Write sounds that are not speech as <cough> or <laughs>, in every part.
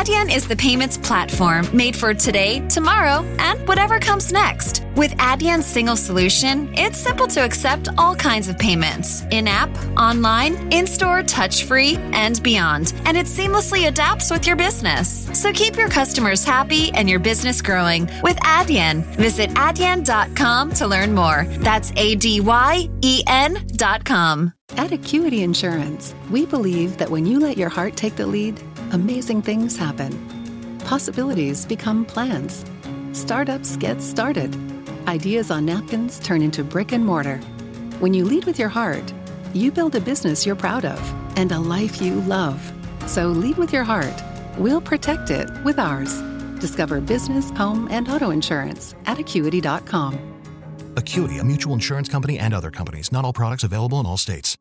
Adyen is the payments platform made for today, tomorrow, and whatever comes next. With Adyen's single solution, it's simple to accept all kinds of payments in app, online, in store, touch free, and beyond. And it seamlessly adapts with your business. So keep your customers happy and your business growing with Adyen. Visit adyen.com to learn more. That's A D Y E N.com. At Acuity Insurance, we believe that when you let your heart take the lead, amazing things happen. Possibilities become plans. Startups get started. Ideas on napkins turn into brick and mortar. When you lead with your heart, you build a business you're proud of and a life you love. So lead with your heart. We'll protect it with ours. Discover business, home, and auto insurance at acuity.com. Acuity, a mutual insurance company and other companies. Not all products available in all states.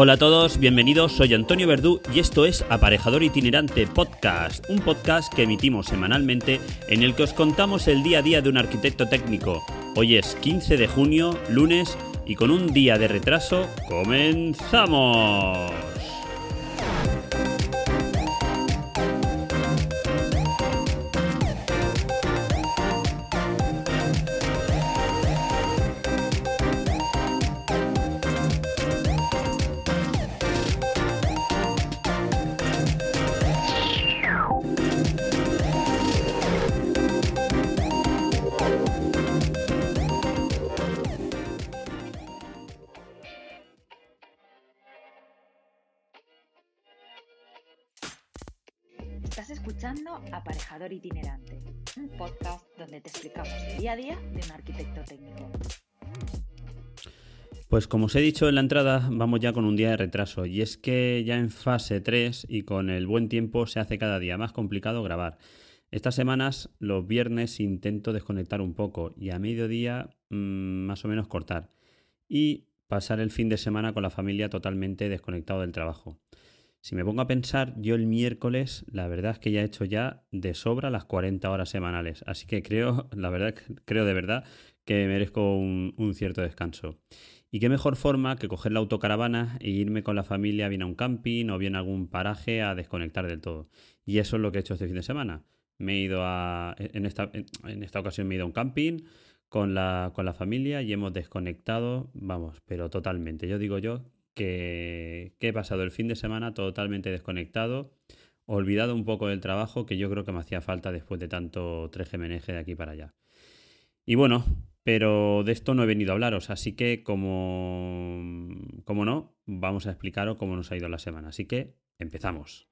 Hola a todos, bienvenidos, soy Antonio Verdú y esto es Aparejador Itinerante Podcast, un podcast que emitimos semanalmente en el que os contamos el día a día de un arquitecto técnico. Hoy es 15 de junio, lunes, y con un día de retraso, comenzamos. Aparejador Itinerante, un podcast donde te explicamos el día a día de un arquitecto técnico. Pues como os he dicho en la entrada, vamos ya con un día de retraso. Y es que ya en fase 3 y con el buen tiempo se hace cada día más complicado grabar. Estas semanas, los viernes, intento desconectar un poco y a mediodía mmm, más o menos cortar. Y pasar el fin de semana con la familia totalmente desconectado del trabajo. Si me pongo a pensar, yo el miércoles, la verdad es que ya he hecho ya de sobra las 40 horas semanales. Así que creo, <laughs> la verdad, creo de verdad que merezco un, cierto descanso. Y qué mejor forma que coger la autocaravana e irme con la familia bien a un camping o bien a algún paraje a desconectar del todo. Y eso es lo que he hecho este fin de semana. Me he ido a. En esta, en esta ocasión me he ido a un camping con la, con la familia y hemos desconectado, vamos, pero totalmente. Yo digo yo que, he pasado el fin de semana totalmente desconectado, olvidado un poco del trabajo que yo creo que me hacía falta después de tanto 3GMNG de aquí para allá. Y bueno, pero de esto no he venido a hablaros, así que como, como no, vamos a explicaros cómo nos ha ido la semana. Así que empezamos.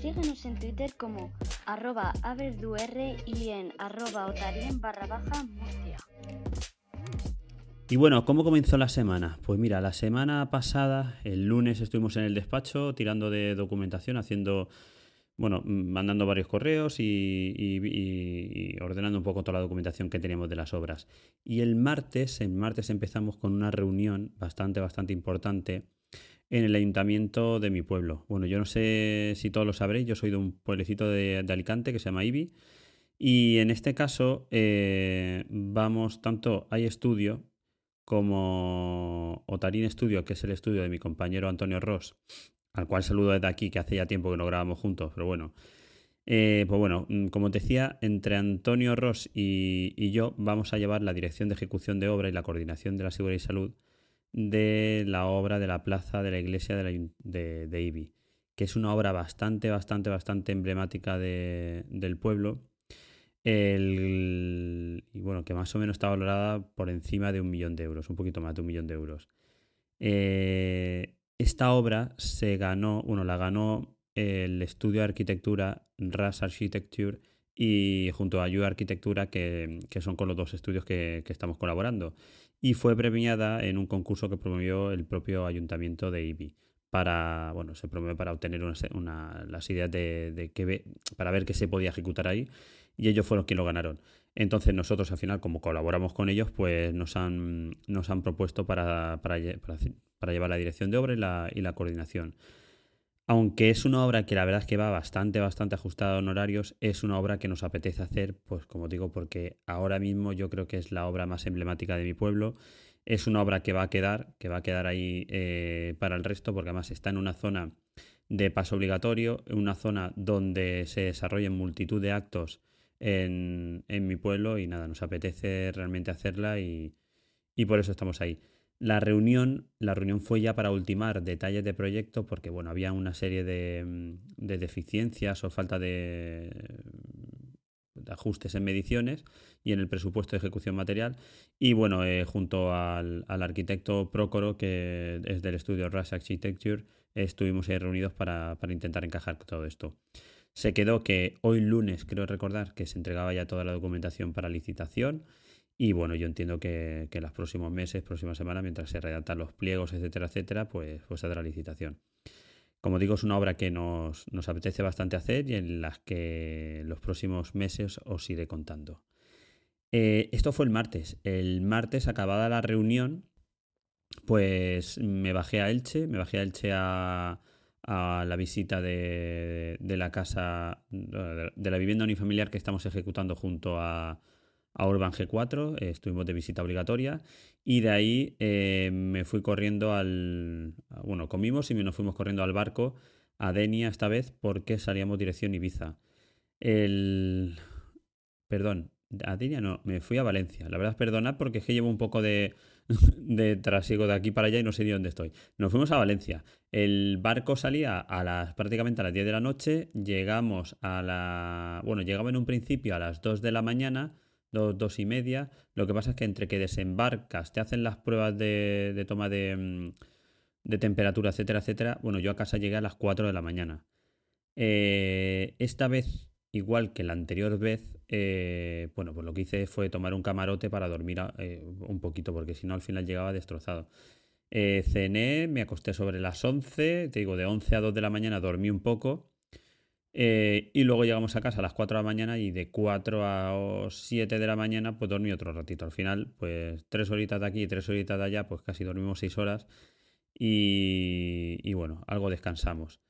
Síguenos en Twitter como arroba averdur y en arroba otarien barra baja Murcia. Y bueno, ¿cómo comenzó la semana? Pues mira, la semana pasada, el lunes, estuvimos en el despacho tirando de documentación, haciendo, bueno, mandando varios correos y, y, y, ordenando un poco toda la documentación que teníamos de las obras. Y el martes, el martes empezamos con una reunión bastante, bastante importante en el ayuntamiento de mi pueblo. Bueno, yo no sé si todos lo sabréis, yo soy de un pueblecito de, Alicante que se llama Ibi. Y en este caso eh, vamos, tanto hay estudio como Otarín Studio, que es el estudio de mi compañero Antonio Ross, al cual saludo desde aquí, que hace ya tiempo que no grabamos juntos, pero bueno. Eh, pues bueno, como te decía, entre Antonio Ross y, yo vamos a llevar la dirección de ejecución de obra y la coordinación de la seguridad y salud de la obra de la plaza de la iglesia de, la, que es una obra bastante, bastante, bastante emblemática de, del pueblo. El, y bueno, que más o menos está valorada por encima de un millón de euros, un poquito más de un millón de euros. Eh, esta obra se ganó, bueno, la ganó el estudio de arquitectura RAS Architecture y junto a You Arquitectura, que, que, son con los dos estudios que, que, estamos colaborando. Y fue premiada en un concurso que promovió el propio ayuntamiento de Ibi. Para, bueno, se promueve para obtener una, una, las ideas de, de que, para ver qué se podía ejecutar ahí y ellos fueron quienes lo ganaron. Entonces nosotros al final, como colaboramos con ellos, pues nos han, nos han propuesto para, para, para, llevar la dirección de obra y la, y la coordinación. Aunque es una obra que la verdad es que va bastante, bastante ajustada a honorarios, es una obra que nos apetece hacer, pues como digo, porque ahora mismo yo creo que es la obra más emblemática de mi pueblo. Es una obra que va a quedar, que va a quedar ahí eh, para el resto, porque además está en una zona de paso obligatorio, en una zona donde se desarrollan multitud de actos en, mi pueblo y nada, nos apetece realmente hacerla y, por eso estamos ahí. La reunión, la reunión fue ya para ultimar detalles de proyecto porque bueno, había una serie de, deficiencias o falta de, ajustes en mediciones y en el presupuesto de ejecución material. Y bueno, eh, junto al, arquitecto Procoro, que es del estudio Rush Architecture, estuvimos ahí reunidos para, para intentar encajar todo esto. Se quedó que hoy lunes, creo recordar, que se entregaba ya toda la documentación para licitación. Y bueno, yo entiendo que, en los próximos meses, próximas semanas, mientras se redactan los pliegos, etcétera, etcétera, pues, pues la licitación. Como digo, es una obra que nos, apetece bastante hacer y en las que los próximos meses os iré contando. Eh, esto fue el martes. El martes, acabada la reunión, pues me bajé a Elche, me bajé a Elche a, a la visita de, la casa, de la vivienda unifamiliar que estamos ejecutando junto a, a Urban G4, estuvimos de visita obligatoria y de ahí eh, me fui corriendo al, bueno, comimos y nos fuimos corriendo al barco a Denia esta vez porque salíamos dirección Ibiza. El, perdón, a Denia no, me fui a Valencia. La verdad perdonad porque es que llevo un poco de, <laughs> de trasiego de aquí para allá y no sé ni dónde estoy. Nos fuimos a Valencia. El barco salía a las prácticamente a las 10 de la noche. Llegamos a la. Bueno, llegaba en un principio a las 2 de la mañana, 2, 2 y media. Lo que pasa es que entre que desembarcas, te hacen las pruebas de, toma de, mm, de, temperatura, etcétera, etcétera. Bueno, yo a casa llegué a las 4 de la mañana. Eh, esta vez igual que la anterior vez, eh, bueno, pues lo que hice fue tomar un camarote para dormir eh, un poquito, porque si no al final llegaba destrozado. Cené, me acosté sobre las 11, te digo, de 11 a 2 de la mañana dormí un poco. Y luego llegamos a casa a las 4 de la mañana y de 4 a 7 de la mañana pues dormí otro ratito. Al final, pues 3 horitas de aquí y 3 horitas de allá, pues casi dormimos 6 horas. Y, bueno, algo descansamos.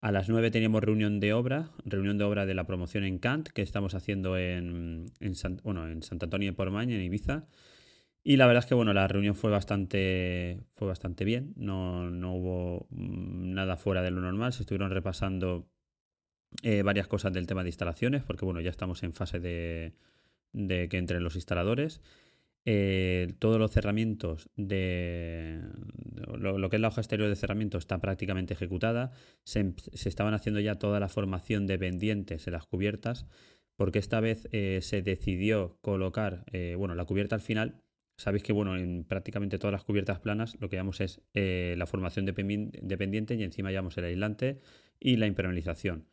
A las 9 teníamos reunión de obra, reunión de obra de la promoción en Kant, que estamos haciendo en, en, bueno, en Sant Antonio de Portmany, en Ibiza. Y la verdad es que bueno, la reunión fue bastante, fue bastante bien, no, no hubo nada fuera de lo normal, se estuvieron repasando eh, varias cosas del tema de instalaciones, porque bueno, ya estamos en fase de, de que entre los instaladores. Eh, todos los cerramientos de lo, que es la hoja exterior de cerramiento está prácticamente ejecutada. Se, estaban haciendo ya toda la formación de pendientes en las cubiertas, porque esta vez eh, se decidió colocar, bueno, la cubierta al final. Sabéis que, bueno, en prácticamente todas las cubiertas planas lo que llamamos es la formación de, pendiente y encima llevamos el aislante y la impermeabilización.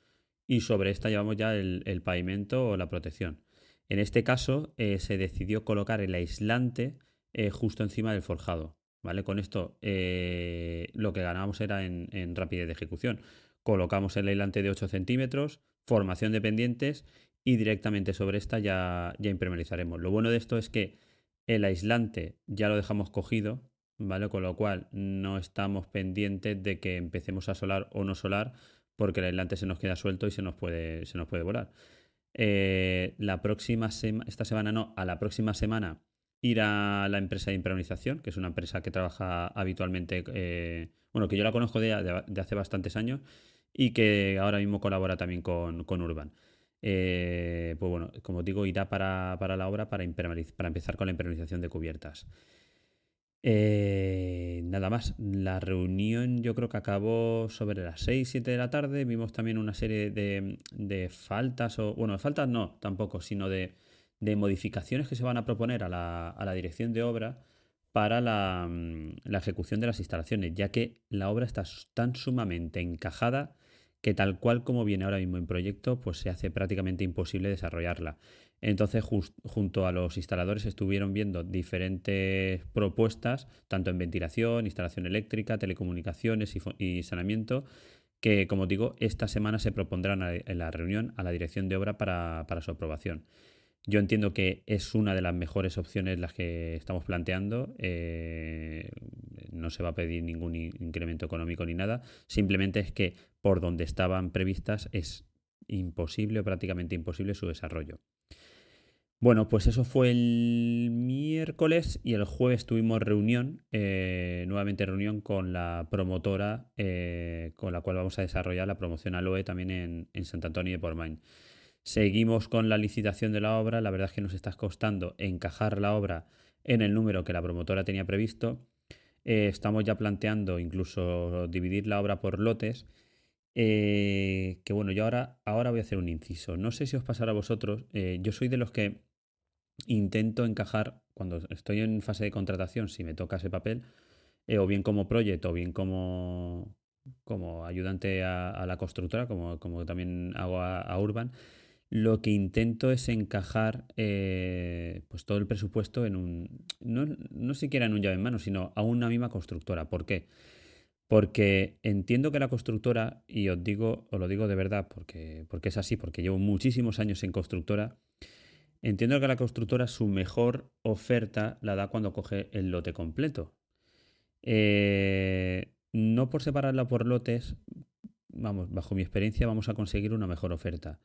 Y sobre esta llevamos ya el pavimento o la protección. En este caso eh, se decidió colocar el aislante eh, justo encima del forjado. ¿vale? Con esto eh, lo que ganábamos era en, rapidez de ejecución. Colocamos el aislante de 8 centímetros, formación de pendientes y directamente sobre esta ya, ya impermeabilizaremos. Lo bueno de esto es que el aislante ya lo dejamos cogido, ¿vale? Con lo cual no estamos pendientes de que empecemos a solar o no solar porque el aislante se nos queda suelto y se nos puede, se nos puede volar. Eh, la próxima esta semana no, a la próxima semana ir a la empresa de impermeabilización, que es una empresa que trabaja habitualmente, eh, bueno, que yo la conozco de, hace bastantes años y que ahora mismo colabora también con, Urban. Eh, pues bueno, como digo, irá para, la obra para, para empezar con la impermeabilización de cubiertas. Eh, nada más, la reunión yo creo que acabó sobre las 6, 7 de la tarde. Vimos también una serie de, faltas, o bueno, faltas no, tampoco, sino de, modificaciones que se van a proponer a la, dirección de obra para la, la, ejecución de las instalaciones, ya que la obra está tan sumamente encajada que tal cual como viene ahora mismo en proyecto, pues se hace prácticamente imposible desarrollarla. Entonces, junto a los instaladores estuvieron viendo diferentes propuestas, tanto en ventilación, instalación eléctrica, telecomunicaciones y, saneamiento, que, como digo, esta semana se propondrán en la reunión a la dirección de obra para, su aprobación. Yo entiendo que es una de las mejores opciones las que estamos planteando. Eh, no se va a pedir ningún incremento económico ni nada. Simplemente es que por donde estaban previstas es imposible o prácticamente imposible su desarrollo. Bueno, pues eso fue el miércoles y el jueves tuvimos reunión, eh, nuevamente reunión con la promotora eh, con la cual vamos a desarrollar la promoción Aloe también en, en Sant Antonio de Portmany. Seguimos con la licitación de la obra, la verdad es que nos está costando encajar la obra en el número que la promotora tenía previsto. Eh, estamos ya planteando incluso dividir la obra por lotes. que bueno, yo ahora, ahora voy a hacer un inciso. No sé si os pasará a vosotros. yo soy de los que intento encajar, cuando estoy en fase de contratación, si me toca ese papel, eh, o bien como proyecto, o bien como, como ayudante a, la constructora, como, como, también hago a, Urban, lo que intento es encajar eh, pues todo el presupuesto en un, no, no siquiera en un llave en mano, sino a una misma constructora. ¿Por qué? Porque entiendo que la constructora, y os digo, os lo digo de verdad, porque, porque es así, porque llevo muchísimos años en constructora, Entiendo que la constructora su mejor oferta la da cuando coge el lote completo. Eh, no por separarla por lotes, vamos, bajo mi experiencia vamos a conseguir una mejor oferta,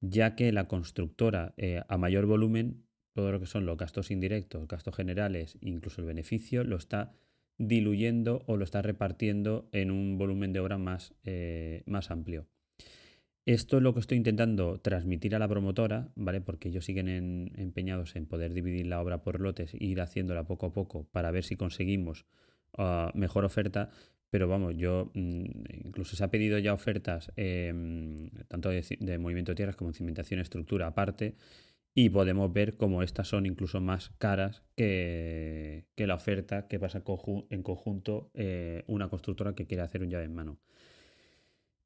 ya que la constructora eh, a mayor volumen, todo lo que son los gastos indirectos, gastos generales, incluso el beneficio, lo está diluyendo o lo está repartiendo en un volumen de obra más, eh, más amplio. Esto es lo que estoy intentando transmitir a la promotora, ¿vale? Porque ellos siguen empeñados en poder dividir la obra por lotes e ir haciéndola poco a poco para ver si conseguimos ah, mejor oferta. Pero vamos, yo mm, incluso se ha pedido ya ofertas em, tanto de, movimiento de tierras como de cimentación estructura aparte y podemos ver cómo estas son incluso más caras que, la oferta que pasa en conjunto eh, una constructora que quiere hacer un llave en mano.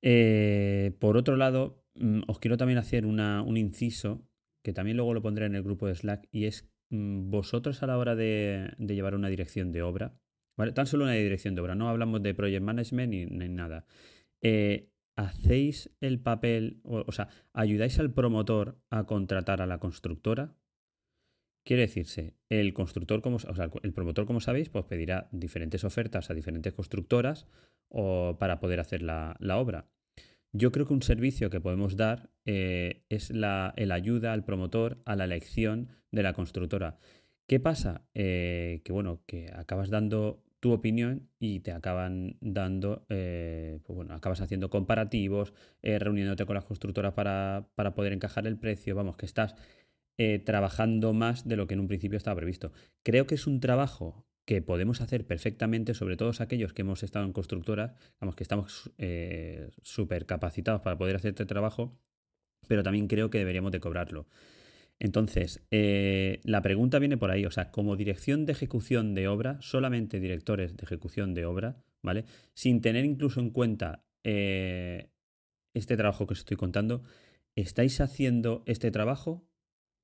Eh, por otro lado, mm, os quiero también hacer un inciso, que también luego lo pondré en el grupo de Slack, y es mm, vosotros a la hora de, llevar una dirección de obra, ¿vale? Tan solo una dirección de obra, no hablamos de project management ni, nada. Eh, ¿Hacéis el papel, o, sea, ayudáis al promotor a contratar a la constructora? Quiere decirse, el constructor, como, el promotor, como sabéis, pues pedirá diferentes ofertas a diferentes constructoras o para poder hacer la, obra. Yo creo que un servicio que podemos dar eh, es la el ayuda al promotor a la elección de la constructora. ¿Qué pasa? Eh, que bueno, que acabas dando tu opinión y te acaban dando, eh, pues bueno, acabas haciendo comparativos, reuniéndote con las constructoras para, para, poder encajar el precio, vamos, que estás trabajando más de lo que en un principio estaba previsto. Creo que es un trabajo que podemos hacer perfectamente, sobre todo aquellos que hemos estado en constructoras, digamos que estamos eh, súper capacitados para poder hacer este trabajo, pero también creo que deberíamos de cobrarlo. Entonces, eh, la pregunta viene por ahí, o sea, como dirección de ejecución de obra, solamente directores de ejecución de obra, ¿vale? Sin tener incluso en cuenta eh, este trabajo que os estoy contando, ¿estáis haciendo este trabajo?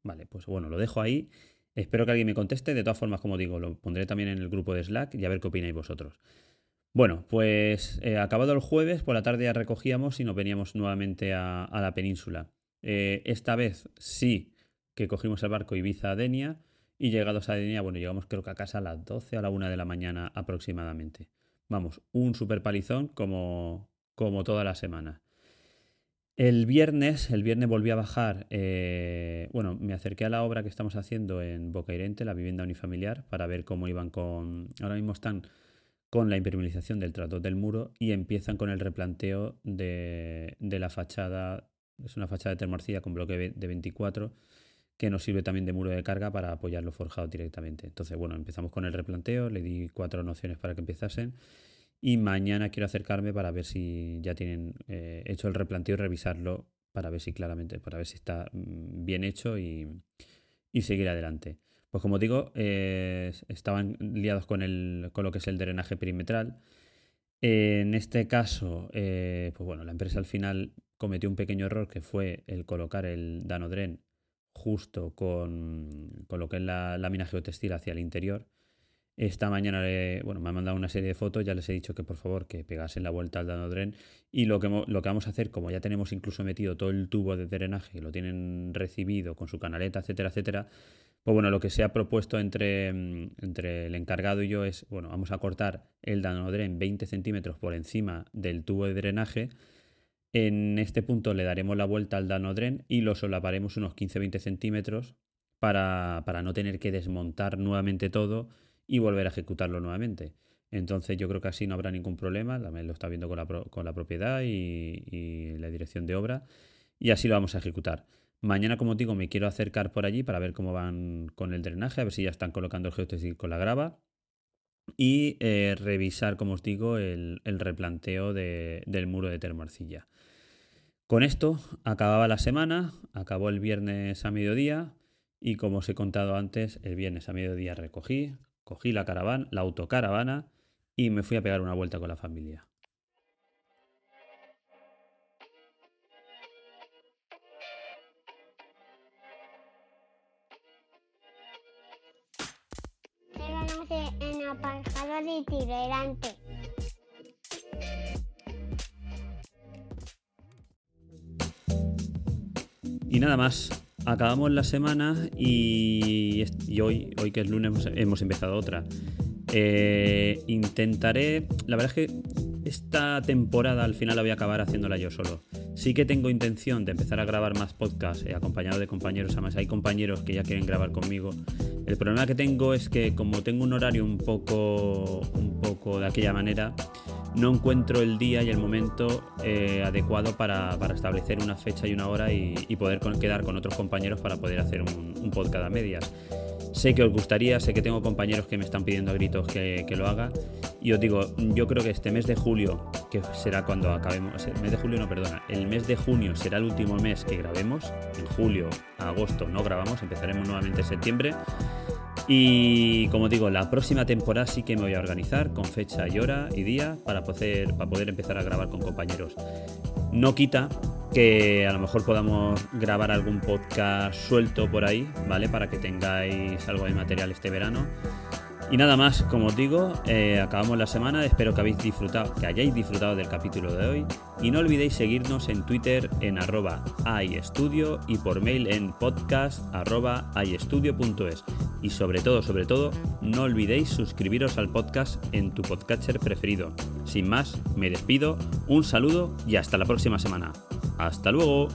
Vale, pues bueno, lo dejo ahí Espero que alguien me conteste. De todas formas, como digo, lo pondré también en el grupo de Slack y a ver qué opináis vosotros. Bueno, pues eh, acabado el jueves, por la tarde ya recogíamos y nos veníamos nuevamente a, la península. Eh, esta vez sí que cogimos el barco Ibiza-Denia y llegados a Denia, bueno, llegamos creo que a casa a las 12 o a la 1 de la mañana aproximadamente. Vamos, un super palizón como, como toda la semana. El viernes, el viernes volví a bajar, eh, bueno, me acerqué a la obra que estamos haciendo en Bocairente, la vivienda unifamiliar, para ver cómo iban con, ahora mismo están con la impermeabilización del trato del muro y empiezan con el replanteo de, la fachada, es una fachada de termarcilla con bloque de 24 que nos sirve también de muro de carga para apoyar los forjados directamente. Entonces, bueno, empezamos con el replanteo, le di cuatro nociones para que empezasen y mañana quiero acercarme para ver si ya tienen eh, hecho el replanteo y revisarlo para ver si claramente, para ver si está mm, bien hecho y, seguir adelante. Pues como digo, eh, estaban liados con, el, con lo que es el drenaje perimetral. en este caso, eh, pues bueno, la empresa al final cometió un pequeño error que fue el colocar el danodren justo con, con lo que es la lámina geotextil hacia el interior Esta mañana bueno, me han mandado una serie de fotos, ya les he dicho que por favor que pegasen la vuelta al Danodren. Y lo que, lo que vamos a hacer, como ya tenemos incluso metido todo el tubo de drenaje, lo tienen recibido con su canaleta, etcétera, etcétera, pues bueno, lo que se ha propuesto entre, mm, entre el encargado y yo es, bueno, vamos a cortar el Danodren 20 centímetros por encima del tubo de drenaje, en este punto le daremos la vuelta al Danodren y lo solaparemos unos 15-20 centímetros para, para no tener que desmontar nuevamente todo y volver a ejecutarlo nuevamente. Entonces yo creo que así no habrá ningún problema, también lo está viendo con la, con la propiedad y, la dirección de obra y así lo vamos a ejecutar. Mañana, como digo, me quiero acercar por allí para ver cómo van con el drenaje, a ver si ya están colocando el geotextil con la grava y eh, revisar, como os digo, el, replanteo del muro de termoarcilla. Con esto acababa la semana, acabó el viernes a mediodía y como os he contado antes, el viernes a mediodía recogí, cogí la caravana, la autocaravana y me fui a pegar una vuelta con la familia. en itinerante. Y nada más, acabamos la semana y, hoy, hoy que es lunes, hemos empezado otra. Eh, intentaré, la verdad es que esta temporada al final la voy a acabar haciéndola yo solo. Sí que tengo intención de empezar a grabar más podcasts eh, acompañado de compañeros, además hay compañeros que ya quieren grabar conmigo. El problema que tengo es que como tengo un horario un poco, un poco de aquella manera, no encuentro el día y el momento eh, adecuado para, establecer una fecha y una hora y, poder quedar con otros compañeros para poder hacer un, un, podcast a medias. Sé que os gustaría, sé que tengo compañeros que me están pidiendo a gritos que, lo haga. Y os digo, yo creo que este mes de julio, que será cuando acabemos, el mes de julio no, perdona, el mes de junio será el último mes que grabemos. En julio, agosto no grabamos, empezaremos nuevamente en septiembre. Y como digo, la próxima temporada sí que me voy a organizar con fecha y hora y día para poder, para poder empezar a grabar con compañeros. No quita que a lo mejor podamos grabar algún podcast suelto por ahí, ¿vale? Para que tengáis algo de material este verano. Y nada más, como os digo, eh, acabamos la semana. Espero que habéis disfrutado, que hayáis disfrutado del capítulo de hoy. Y no olvidéis seguirnos en Twitter en arroba iStudio y por mail en podcast arroba. Y sobre todo, sobre todo, no olvidéis suscribiros al podcast en tu podcatcher preferido. Sin más, me despido, un saludo y hasta la próxima semana. Hasta luego.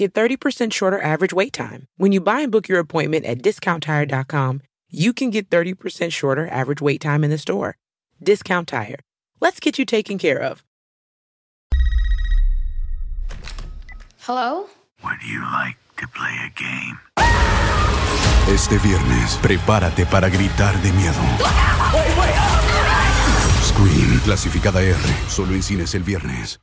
Get 30% shorter average wait time. When you buy and book your appointment at discounttire.com, you can get 30% shorter average wait time in the store. Discount Tire. Let's get you taken care of. Hello? Would you like to play a game? Este viernes, prepárate para gritar de miedo. Scream, clasificada R, solo en cines el viernes.